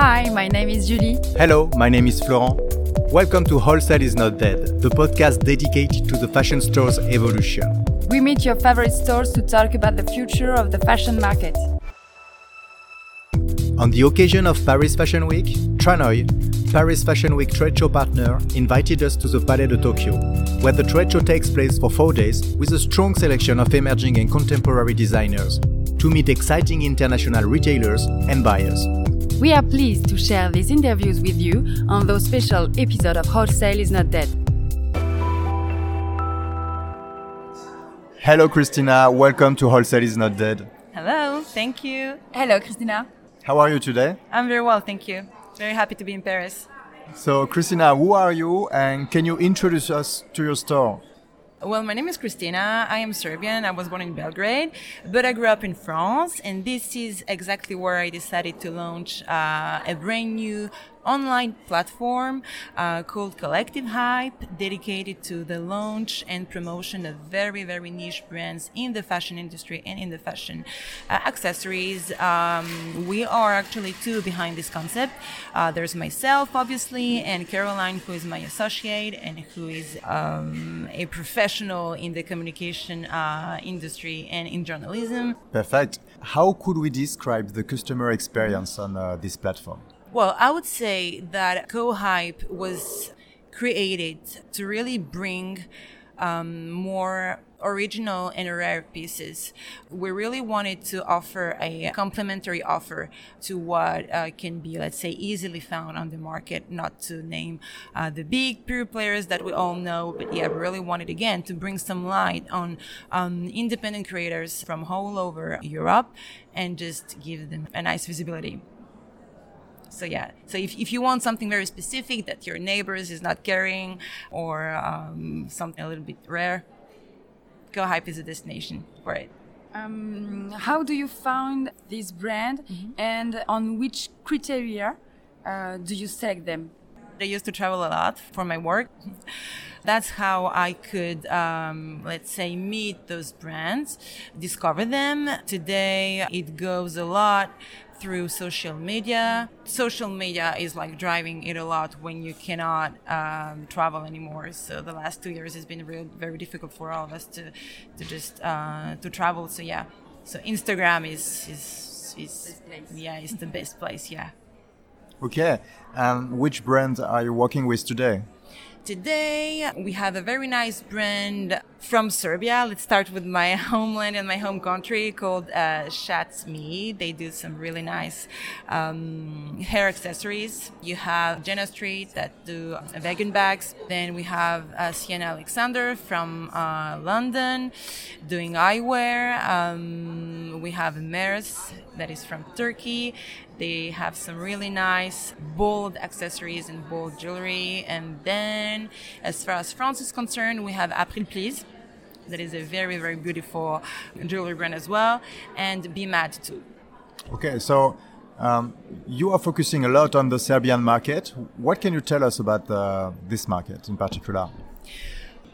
Hi, my name is Julie. Hello, my name is Florent. Welcome to Wholesale is Not Dead, the podcast dedicated to the fashion store's evolution. We meet your favorite stores to talk about the future of the fashion market. On the occasion of Paris Fashion Week, Tranoi, Paris Fashion Week trade show partner, invited us to the Palais de Tokyo, where the trade show takes place for four days with a strong selection of emerging and contemporary designers to meet exciting international retailers and buyers. We are pleased to share these interviews with you on those special episode of Wholesale is Not Dead. Hello, Christina. Welcome to Wholesale is Not Dead. Hello, thank you. Hello, Christina. How are you today? I'm very well, thank you. Very happy to be in Paris. So, Christina, who are you and can you introduce us to your store? Well, my name is Christina. I am Serbian. I was born in Belgrade, but I grew up in France, and this is exactly where I decided to launch uh, a brand new online platform uh, called Collective Hype, dedicated to the launch and promotion of very, very niche brands in the fashion industry and in the fashion uh, accessories. Um, we are actually two behind this concept. Uh, there's myself, obviously, and Caroline, who is my associate and who is um, a professional in the communication uh, industry and in journalism. Perfect. How could we describe the customer experience on uh, this platform? Well, I would say that Co-Hype was created to really bring um, more original and rare pieces. We really wanted to offer a complementary offer to what uh, can be, let's say, easily found on the market, not to name uh, the big pure players that we all know, but yeah, we really wanted again to bring some light on um, independent creators from all over Europe and just give them a nice visibility so yeah. So if, if you want something very specific that your neighbors is not carrying or um, something a little bit rare Co-Hype is a destination for it. Um, how do you find this brand mm -hmm. and on which criteria uh, do you select them? I used to travel a lot for my work. That's how I could, um, let's say, meet those brands, discover them. Today, it goes a lot through social media. Social media is like driving it a lot when you cannot um, travel anymore. So the last two years has been real, very difficult for all of us to to just uh, to travel. So yeah, so Instagram is is is yeah is the best place. Yeah. Okay, um, which brand are you working with today? Today, we have a very nice brand from Serbia. Let's start with my homeland and my home country called uh, Shats Me. They do some really nice um, hair accessories. You have Jenna Street that do uh, vegan bags. Then we have uh, Sienna Alexander from uh, London doing eyewear. Um, we have Mers that is from Turkey. They have some really nice bold accessories and bold jewelry. And then, as far as France is concerned, we have April Please. That is a very, very beautiful jewelry brand as well. And Be Mad too. Okay, so um, you are focusing a lot on the Serbian market. What can you tell us about uh, this market in particular?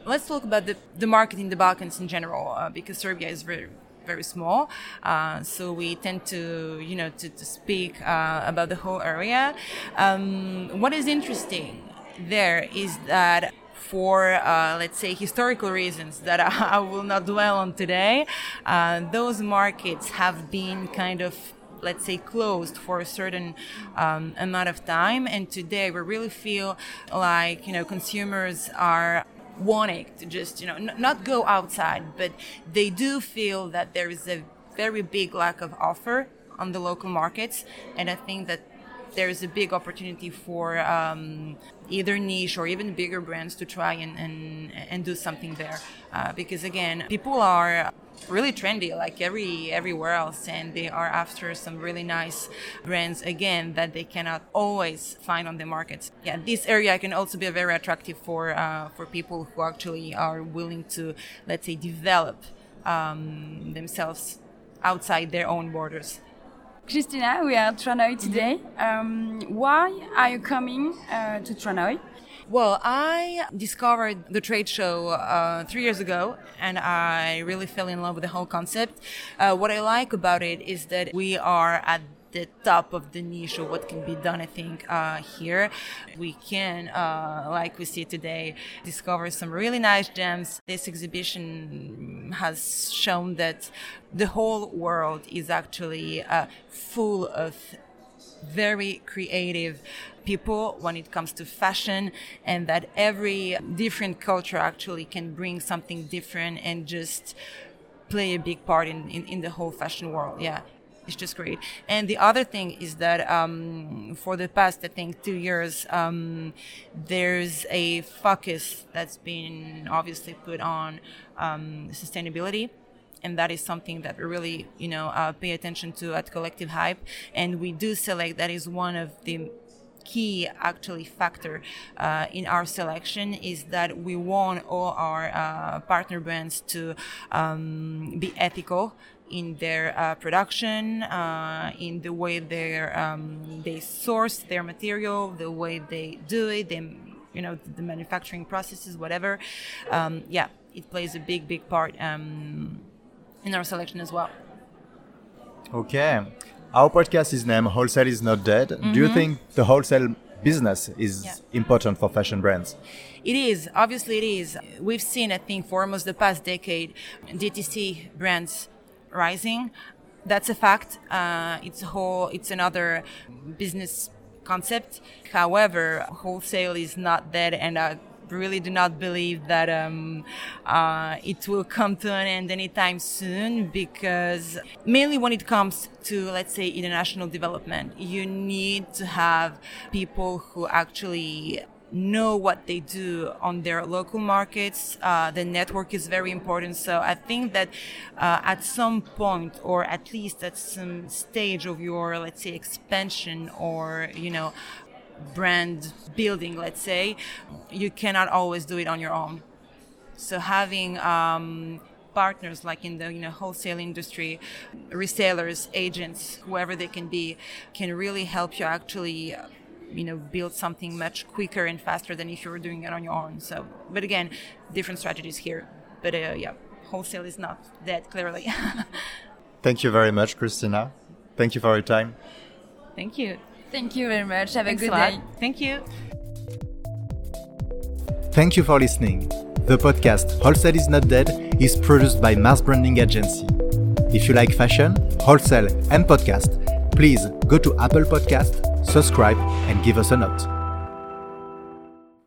Let's talk about the, the market in the Balkans in general, uh, because Serbia is very very small. Uh, so we tend to, you know, to, to speak uh, about the whole area. Um, what is interesting there is that for, uh, let's say, historical reasons that I will not dwell on today, uh, those markets have been kind of let's say closed for a certain um, amount of time and today we really feel like you know consumers are wanting to just you know n- not go outside but they do feel that there is a very big lack of offer on the local markets. And i think that there is a big opportunity for um, either niche or even bigger brands to try and, and, and do something there. Uh, because again, people are really trendy like every everywhere else and they are after some really nice brands again that they cannot always find on the markets yeah this area can also be very attractive for uh, for people who actually are willing to let's say develop um, themselves outside their own borders Christina, we are at Tranoi today. Um, why are you coming uh, to Tranoi? Well, I discovered the trade show uh, three years ago, and I really fell in love with the whole concept. Uh, what I like about it is that we are at the top of the niche of what can be done. I think uh, here we can, uh, like we see today, discover some really nice gems. This exhibition has shown that the whole world is actually uh, full of very creative people when it comes to fashion and that every different culture actually can bring something different and just play a big part in, in, in the whole fashion world yeah it's just great. And the other thing is that um, for the past i think two years um, there's a focus that's been obviously put on um, sustainability. And that is something that we really you know uh, pay attention to at collective hype. And we do select that is one of the key actually factor uh, in our selection is that we want all our uh, partner brands to um, be ethical in their uh, production, uh, in the way um, they source their material, the way they do it, they, you know, the manufacturing processes, whatever. Um, yeah, it plays a big, big part um, in our selection as well. Okay. Our podcast is named Wholesale is Not Dead. Mm-hmm. Do you mm-hmm. think the wholesale business is yeah. important for fashion brands? It is. Obviously, it is. We've seen, I think, for almost the past decade, DTC brands rising. That's a fact. Uh, it's a whole. It's another business concept. However, wholesale is not dead, and uh, really do not believe that um, uh, it will come to an end anytime soon because mainly when it comes to let's say international development you need to have people who actually know what they do on their local markets. Uh, the network is very important. So I think that uh, at some point, or at least at some stage of your, let's say, expansion or, you know, brand building, let's say, you cannot always do it on your own. So having um, partners like in the you know wholesale industry, resellers, agents, whoever they can be, can really help you actually. you know, build something much quicker and faster than if you were doing it on your own. So, but again, different strategies here. But uh, yeah, wholesale is not that clearly. Thank you very much, Christina. Thank you for your time. Thank you. Thank you very much. Have Thanks a good a day. Thank you. Thank you for listening. The podcast Wholesale is Not Dead is produced by Mars Branding Agency. If you like fashion, wholesale, and podcast, please go to Apple Podcast, subscribe, and give us a note.